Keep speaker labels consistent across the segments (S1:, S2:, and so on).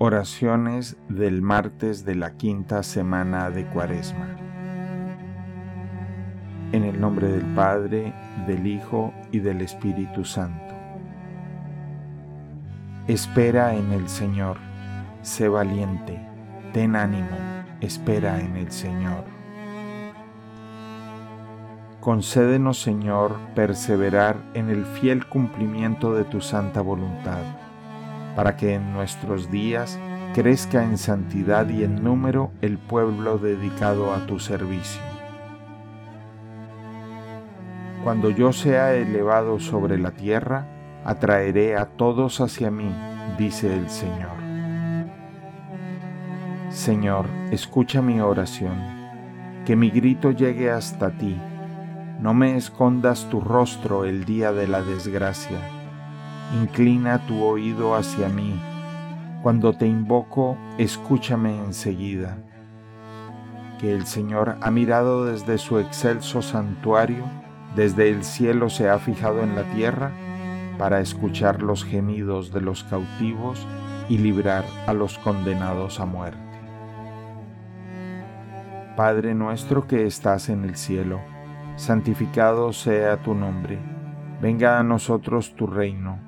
S1: Oraciones del martes de la quinta semana de Cuaresma. En el nombre del Padre, del Hijo y del Espíritu Santo. Espera en el Señor, sé valiente, ten ánimo, espera en el Señor. Concédenos, Señor, perseverar en el fiel cumplimiento de tu santa voluntad para que en nuestros días crezca en santidad y en número el pueblo dedicado a tu servicio. Cuando yo sea elevado sobre la tierra, atraeré a todos hacia mí, dice el Señor. Señor, escucha mi oración, que mi grito llegue hasta ti. No me escondas tu rostro el día de la desgracia inclina tu oído hacia mí. Cuando te invoco, escúchame enseguida. Que el Señor ha mirado desde su excelso santuario, desde el cielo se ha fijado en la tierra, para escuchar los gemidos de los cautivos y librar a los condenados a muerte. Padre nuestro que estás en el cielo, santificado sea tu nombre, venga a nosotros tu reino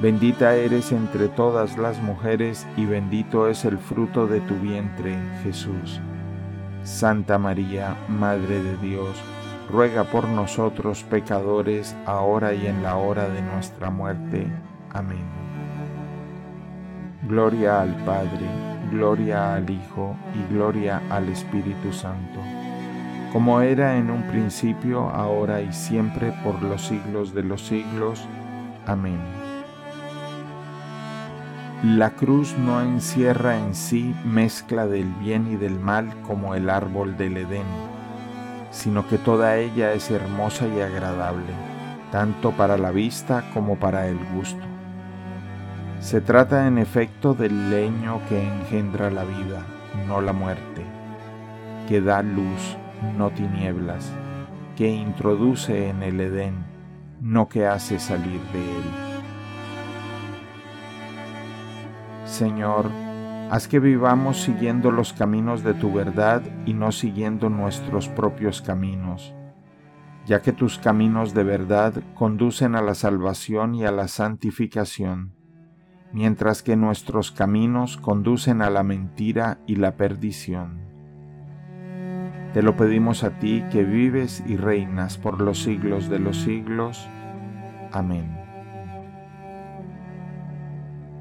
S1: Bendita eres entre todas las mujeres y bendito es el fruto de tu vientre, Jesús. Santa María, Madre de Dios, ruega por nosotros pecadores, ahora y en la hora de nuestra muerte. Amén. Gloria al Padre, gloria al Hijo y gloria al Espíritu Santo, como era en un principio, ahora y siempre, por los siglos de los siglos. Amén. La cruz no encierra en sí mezcla del bien y del mal como el árbol del Edén, sino que toda ella es hermosa y agradable, tanto para la vista como para el gusto. Se trata en efecto del leño que engendra la vida, no la muerte, que da luz, no tinieblas, que introduce en el Edén, no que hace salir de él. Señor, haz que vivamos siguiendo los caminos de tu verdad y no siguiendo nuestros propios caminos, ya que tus caminos de verdad conducen a la salvación y a la santificación, mientras que nuestros caminos conducen a la mentira y la perdición. Te lo pedimos a ti que vives y reinas por los siglos de los siglos. Amén.